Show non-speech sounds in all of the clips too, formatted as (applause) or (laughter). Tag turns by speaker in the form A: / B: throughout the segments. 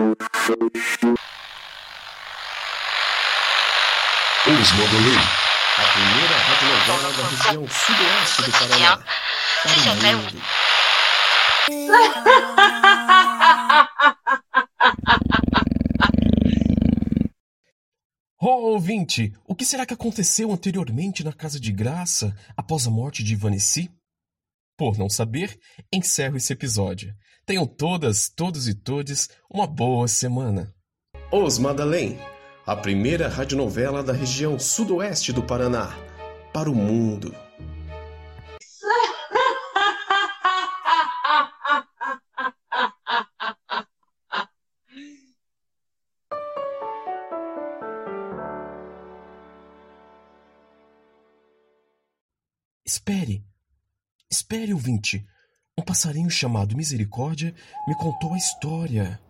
A: Os Mandolin, a primeira radionovela da região sudoeste do Paraná. Para o mundo. Oh, ouvinte, o que será que aconteceu anteriormente na Casa de Graça após a morte de Ivaneci? Por não saber, encerro esse episódio. Tenham todas, todos e todes uma boa semana. Os Madalém, a primeira radionovela da região sudoeste do Paraná, para o mundo. Espere, ouvinte. Um passarinho chamado Misericórdia me contou a história.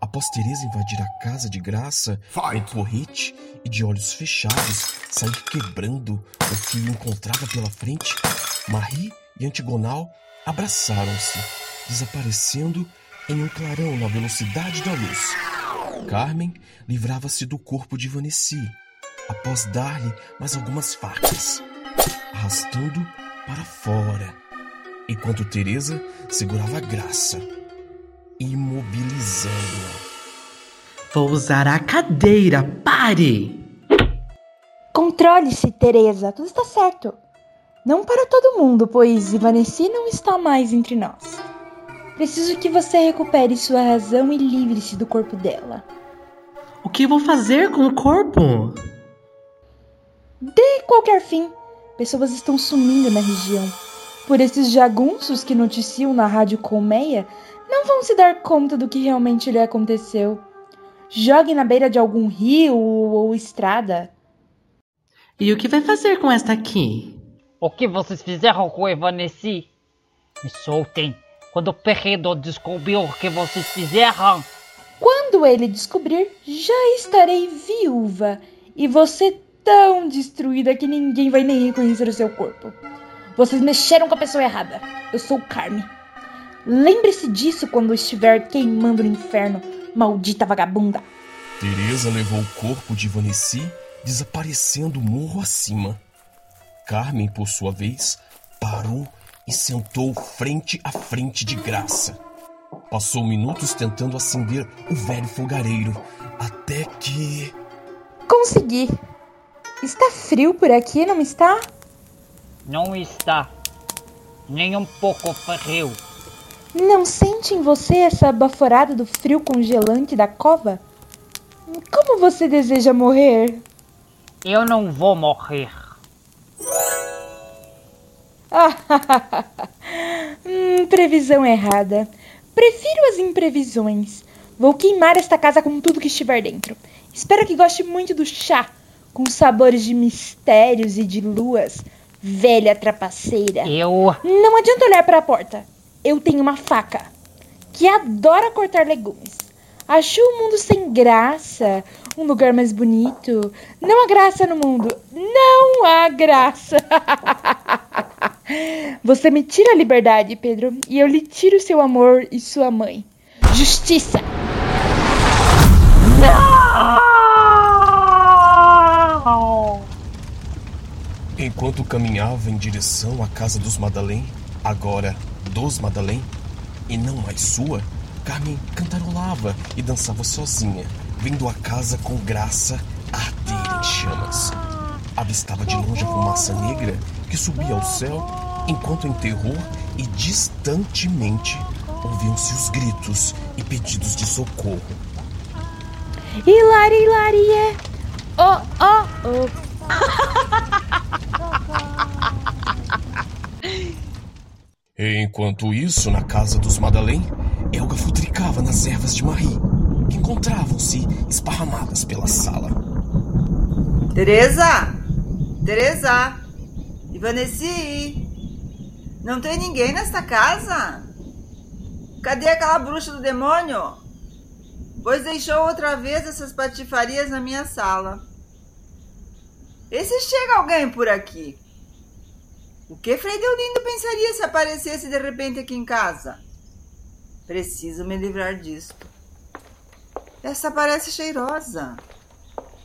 A: Após Teresa invadir a casa de graça, em porrete e de olhos fechados sair quebrando o que encontrava pela frente, Marie e Antigonal abraçaram-se, desaparecendo em um clarão na velocidade da luz. Carmen livrava-se do corpo de Vanessa, após dar-lhe mais algumas facas, arrastando para fora, enquanto Teresa segurava a graça imobilizando-a.
B: Vou usar a cadeira. Pare!
C: Controle-se, Teresa. Tudo está certo. Não para todo mundo, pois Ivaneci não está mais entre nós. Preciso que você recupere sua razão e livre-se do corpo dela.
B: O que vou fazer com o corpo?
C: De qualquer fim. Pessoas estão sumindo na região. Por esses jagunços que noticiam na rádio Colmeia, não vão se dar conta do que realmente lhe aconteceu. Jogue na beira de algum rio ou estrada.
B: E o que vai fazer com esta aqui?
D: O que vocês fizeram com Evaneci? Me soltem quando o Perredo descobrir o que vocês fizeram.
C: Quando ele descobrir, já estarei viúva e você tão destruída que ninguém vai nem reconhecer o seu corpo. Vocês mexeram com a pessoa errada. Eu sou Carme. Lembre-se disso quando estiver queimando no inferno, maldita vagabunda.
A: Teresa levou o corpo de Vanessa, desaparecendo morro acima. Carmen, por sua vez, parou e sentou frente a frente de graça. Passou minutos tentando acender o velho fogareiro, até que.
C: Consegui. Está frio por aqui, não está?
D: Não está. Nem um pouco frio.
C: Não sente em você essa baforada do frio congelante da cova? Como você deseja morrer?
D: Eu não vou morrer. (laughs)
C: hum, previsão errada. Prefiro as imprevisões. Vou queimar esta casa com tudo que estiver dentro. Espero que goste muito do chá, com sabores de mistérios e de luas. Velha trapaceira.
D: Eu.
C: Não adianta olhar para a porta eu tenho uma faca que adora cortar legumes. Achou o mundo sem graça, um lugar mais bonito. Não há graça no mundo. Não há graça. (laughs) Você me tira a liberdade, Pedro, e eu lhe tiro seu amor e sua mãe. Justiça!
A: Enquanto caminhava em direção à casa dos Madalém, agora dos Madalém, e não mais sua, Carmen cantarolava e dançava sozinha, vendo a casa com graça arder em chamas. Avistava de longe a fumaça negra que subia ao céu, enquanto em terror e distantemente ouviam-se os gritos e pedidos de socorro.
C: Hilari, hilari, é! Oh, oh, oh!
A: Enquanto isso, na casa dos Madalém, Elga futricava nas ervas de Marie, que encontravam-se esparramadas pela sala.
E: Teresa! Teresa! Ivaneci! Não tem ninguém nesta casa? Cadê aquela bruxa do demônio? Pois deixou outra vez essas patifarias na minha sala. E se chega alguém por aqui? O que Frei Deolindo pensaria se aparecesse de repente aqui em casa? Preciso me livrar disto. Essa parece cheirosa.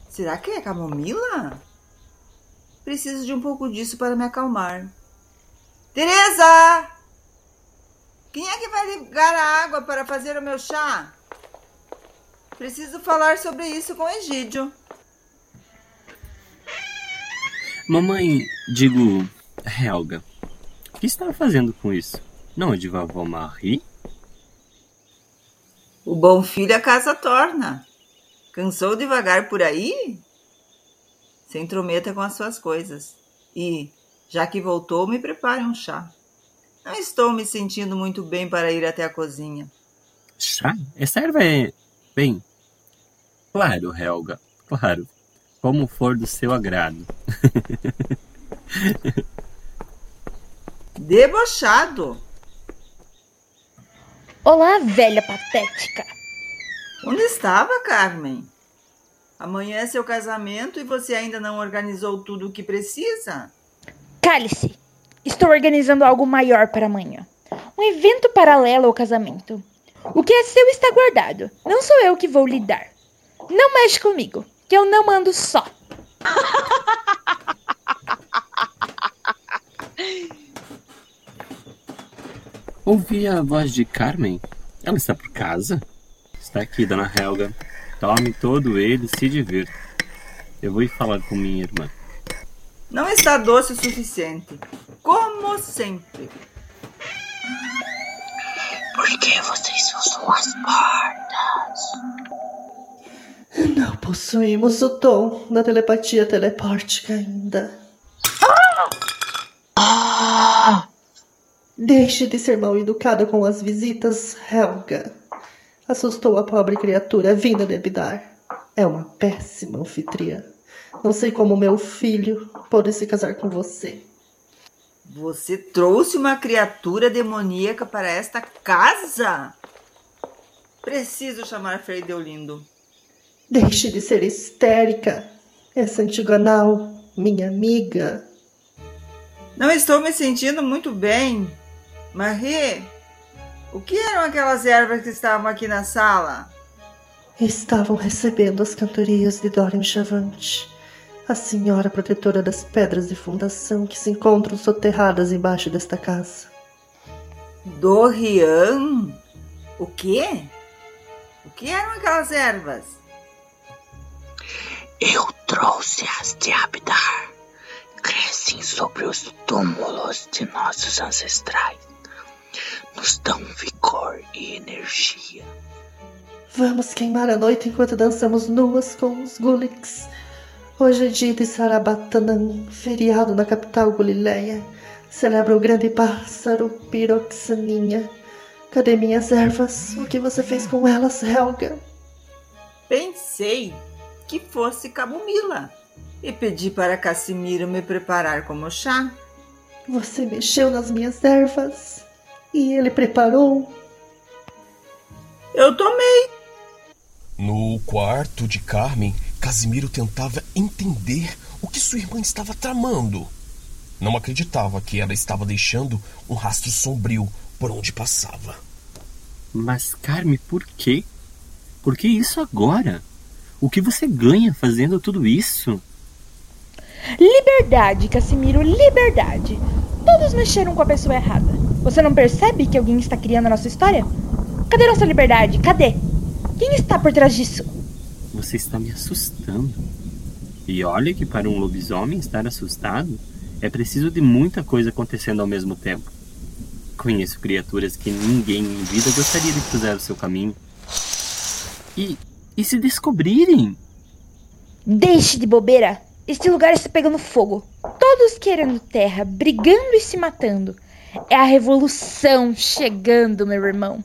E: Será que é camomila? Preciso de um pouco disso para me acalmar. Teresa! Quem é que vai ligar a água para fazer o meu chá? Preciso falar sobre isso com Egídio.
F: Mamãe, digo, Helga, o que estava fazendo com isso? Não é de vovó Marie?
E: O bom filho a casa torna. Cansou de vagar por aí? Se intrometa com as suas coisas. E, já que voltou, me prepare um chá. Não estou me sentindo muito bem para ir até a cozinha.
F: Chá? Essa erva é. Bem. Claro, Helga. Claro. Como for do seu agrado. (laughs)
E: Debochado.
C: Olá, velha patética.
E: Onde estava, Carmen? Amanhã é seu casamento e você ainda não organizou tudo o que precisa?
C: Cale-se. Estou organizando algo maior para amanhã. Um evento paralelo ao casamento. O que é seu está guardado. Não sou eu que vou lidar. Não mexe comigo, que eu não ando só. (laughs)
F: Ouvi a voz de Carmen. Ela está por casa? Está aqui, dona Helga. Tome todo ele e se divirta. Eu vou ir falar com minha irmã.
E: Não está doce o suficiente. Como sempre.
B: Por que vocês usam as portas?
G: Não possuímos o dom da telepatia telepórtica ainda.
B: Ah!
G: Deixe de ser mal educada com as visitas, Helga. Assustou a pobre criatura vinda de Abidar. É uma péssima anfitriã. Não sei como meu filho pôde se casar com você.
E: Você trouxe uma criatura demoníaca para esta casa? Preciso chamar Frei Deolindo.
G: Deixe de ser histérica. Essa antigonal, minha amiga.
E: Não estou me sentindo muito bem. Marie, o que eram aquelas ervas que estavam aqui na sala?
G: Estavam recebendo as cantorias de Dorian Chavante, a senhora protetora das pedras de fundação que se encontram soterradas embaixo desta casa.
E: Dorian? O quê? O que eram aquelas ervas?
B: Eu trouxe-as de Abdar. Crescem sobre os túmulos de nossos ancestrais. Nos dão vigor e energia.
G: Vamos queimar a noite enquanto dançamos nuas com os Guliks. Hoje é dia de Sarabatanã, feriado na capital Galileia. Celebra o grande pássaro Piroxaninha. Cadê minhas ervas? O que você fez com elas, Helga?
E: Pensei que fosse camomila e pedi para Cassimiro me preparar como chá.
G: Você mexeu nas minhas ervas e ele preparou.
E: Eu tomei.
A: No quarto de Carmen, Casimiro tentava entender o que sua irmã estava tramando. Não acreditava que ela estava deixando um rastro sombrio por onde passava.
F: Mas, Carmen, por quê? Por que isso agora? O que você ganha fazendo tudo isso?
C: Liberdade, Casimiro, liberdade. Todos mexeram com a pessoa errada. Você não percebe que alguém está criando a nossa história? Cadê nossa liberdade? Cadê? Quem está por trás disso?
F: Você está me assustando. E olha que para um lobisomem estar assustado é preciso de muita coisa acontecendo ao mesmo tempo. Conheço criaturas que ninguém em vida gostaria de cruzar o seu caminho. E. e se descobrirem?
C: Deixe de bobeira. Este lugar está pegando fogo. Todos querendo terra, brigando e se matando. É a revolução chegando, meu irmão.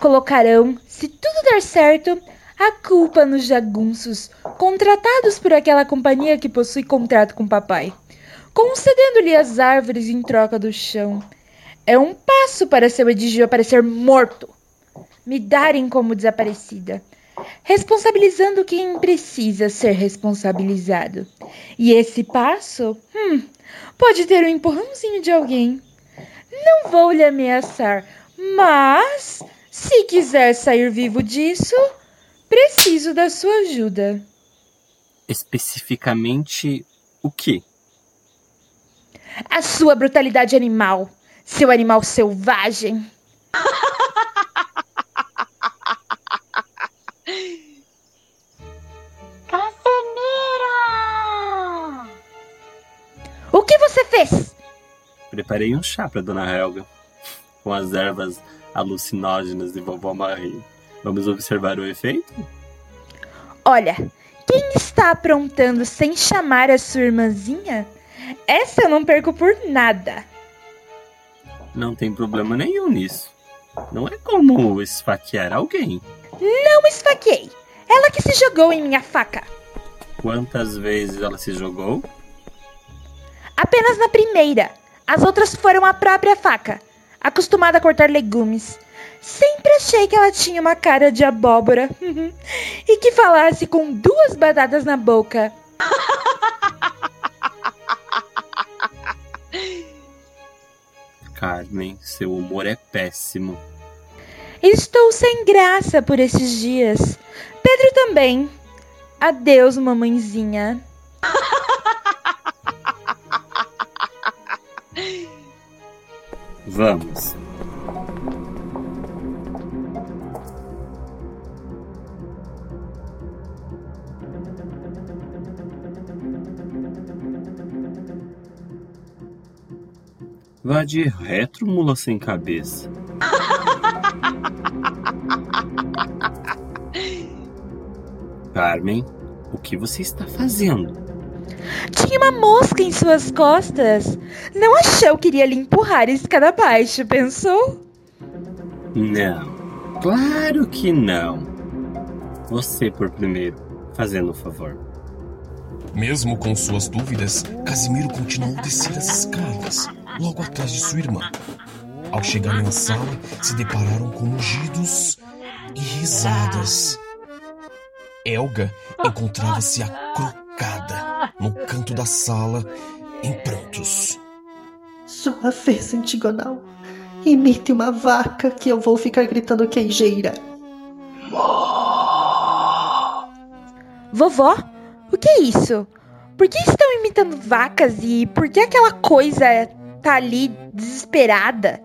C: Colocarão, se tudo der certo, a culpa nos jagunços, contratados por aquela companhia que possui contrato com papai, concedendo-lhe as árvores em troca do chão. É um passo para seu Edigio aparecer morto, me darem como desaparecida, responsabilizando quem precisa ser responsabilizado. E esse passo, hum, pode ter um empurrãozinho de alguém. Não vou lhe ameaçar, mas se quiser sair vivo disso, Preciso da sua ajuda.
F: Especificamente o quê?
C: A sua brutalidade animal, seu animal selvagem. (laughs)
F: Preparei um chá para Dona Helga, com as ervas alucinógenas de vovó Marie. Vamos observar o efeito?
C: Olha, quem está aprontando sem chamar a sua irmãzinha? Essa eu não perco por nada.
F: Não tem problema nenhum nisso. Não é como esfaquear alguém.
C: Não esfaquei. Ela que se jogou em minha faca.
F: Quantas vezes ela se jogou?
C: Apenas na primeira. As outras foram a própria faca. Acostumada a cortar legumes. Sempre achei que ela tinha uma cara de abóbora. (laughs) e que falasse com duas batatas na boca.
F: Carmen, seu humor é péssimo.
C: Estou sem graça por esses dias. Pedro também. Adeus, mamãezinha. (laughs)
F: Vamos. Vá de retro, mula sem cabeça. (laughs) Carmen, o que você está fazendo?
C: Tinha uma mosca em suas costas. Não achou que iria lhe empurrar a escada abaixo, pensou?
F: Não, claro que não. Você por primeiro, fazendo o favor.
A: Mesmo com suas dúvidas, Casimiro continuou a descer as escadas, logo atrás de sua irmã. Ao chegarem na sala, se depararam com mugidos e risadas. Elga encontrava-se acrocada no canto da sala, em prantos.
G: Sua vez, Antigonal. Imite uma vaca que eu vou ficar gritando queijeira.
C: Vovó, o que é isso? Por que estão imitando vacas e por que aquela coisa tá ali desesperada?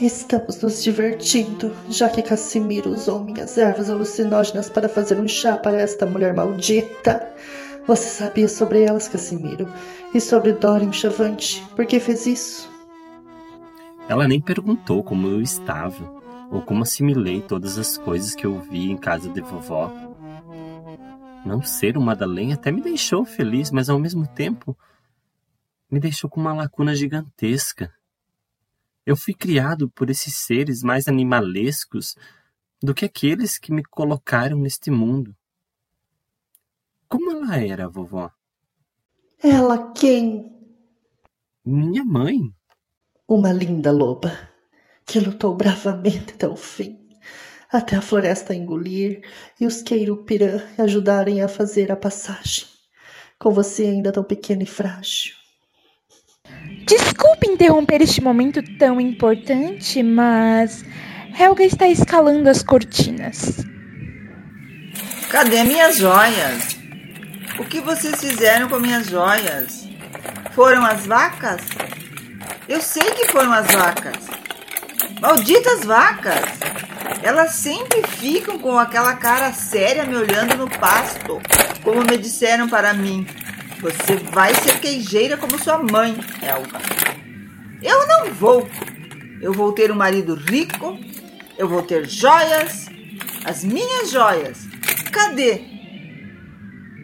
G: Estamos nos divertindo, já que Cassimiro usou minhas ervas alucinógenas para fazer um chá para esta mulher maldita. Você sabia sobre elas, Cassimiro? E sobre Dorian Chavante? Por que fez isso?
F: Ela nem perguntou como eu estava, ou como assimilei todas as coisas que eu vi em casa de vovó. Não ser uma Madalena até me deixou feliz, mas ao mesmo tempo me deixou com uma lacuna gigantesca. Eu fui criado por esses seres mais animalescos do que aqueles que me colocaram neste mundo. Como ela era, vovó?
G: Ela quem?
F: Minha mãe.
G: Uma linda loba que lutou bravamente até o fim, até a floresta engolir e os Queirupirã ajudarem a fazer a passagem. Com você ainda tão pequena e frágil.
C: Desculpe interromper este momento tão importante, mas Helga está escalando as cortinas.
E: Cadê minhas joias? O que vocês fizeram com minhas joias? Foram as vacas? Eu sei que foram as vacas. Malditas vacas! Elas sempre ficam com aquela cara séria me olhando no pasto, como me disseram para mim. Você vai ser queijeira como sua mãe, Elva. Eu não vou. Eu vou ter um marido rico, eu vou ter joias, as minhas joias. Cadê?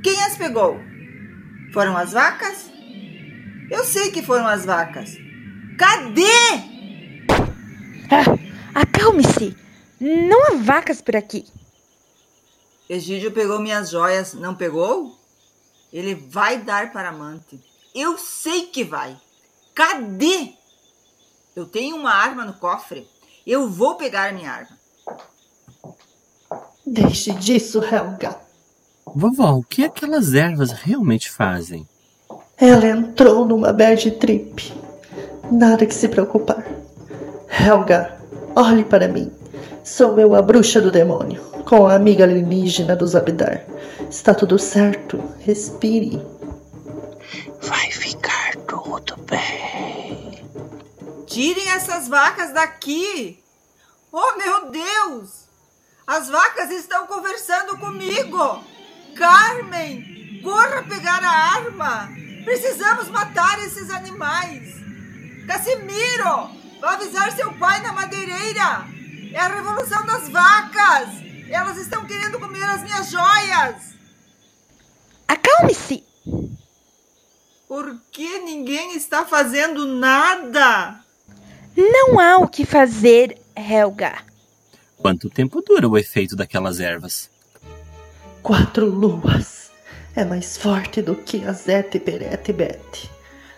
E: Quem as pegou? Foram as vacas? Eu sei que foram as vacas. Cadê?
C: Ah, acalme-se! Não há vacas por aqui.
E: Egídio pegou minhas joias, não pegou? Ele vai dar para Amante. Eu sei que vai. Cadê? Eu tenho uma arma no cofre. Eu vou pegar minha arma.
G: Deixe disso, Helga.
F: Vovó, o que aquelas ervas realmente fazem?
G: Ela entrou numa bad trip. Nada que se preocupar. Helga, olhe para mim. Sou eu, a bruxa do demônio, com a amiga alienígena dos Abdar. Está tudo certo. Respire.
B: Vai ficar tudo bem.
E: Tirem essas vacas daqui! Oh, meu Deus! As vacas estão conversando comigo! Carmen, corra pegar a arma! Precisamos matar esses animais! Casimiro, vá avisar seu pai na madeireira! É a revolução das vacas! Elas estão querendo comer as minhas joias!
C: Acalme-se!
E: Por que ninguém está fazendo nada?
C: Não há o que fazer, Helga.
F: Quanto tempo dura o efeito daquelas ervas?
G: Quatro luas. É mais forte do que a Zete Perete Bete.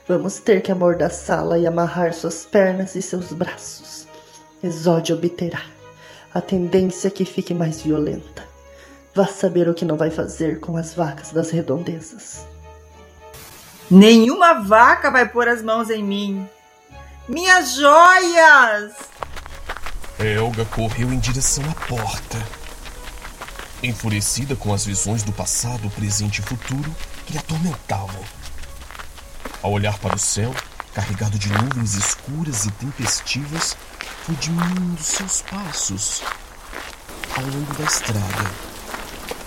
G: Vamos ter que amordaçá-la e amarrar suas pernas e seus braços. Exódio obterá. A tendência é que fique mais violenta. Vá saber o que não vai fazer com as vacas das redondezas.
E: Nenhuma vaca vai pôr as mãos em mim. Minhas joias!
A: Helga correu em direção à porta. Enfurecida com as visões do passado, presente e futuro que lhe atormentavam. Ao olhar para o céu, carregado de nuvens escuras e tempestivas, foi diminuindo seus passos ao longo da estrada.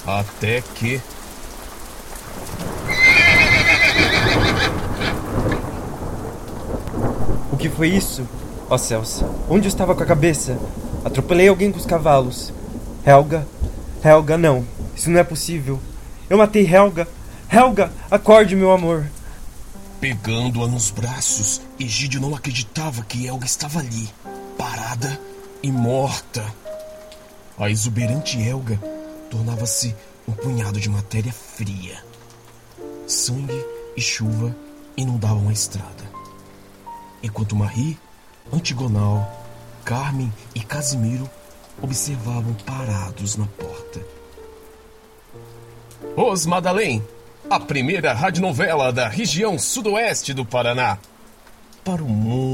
A: Até que.
H: O que foi isso? Ó oh, céus, onde eu estava com a cabeça? Atropelei alguém com os cavalos. Helga? Helga, não. Isso não é possível. Eu matei Helga. Helga, acorde, meu amor.
A: Pegando-a nos braços, Egídio não acreditava que Helga estava ali, parada e morta. A exuberante Helga tornava-se um punhado de matéria fria. Sangue e chuva inundavam a estrada. Enquanto Marie, Antigonal, Carmen e Casimiro observavam parados na porta. Os Madalém, a primeira radionovela da região sudoeste do Paraná. Para o mundo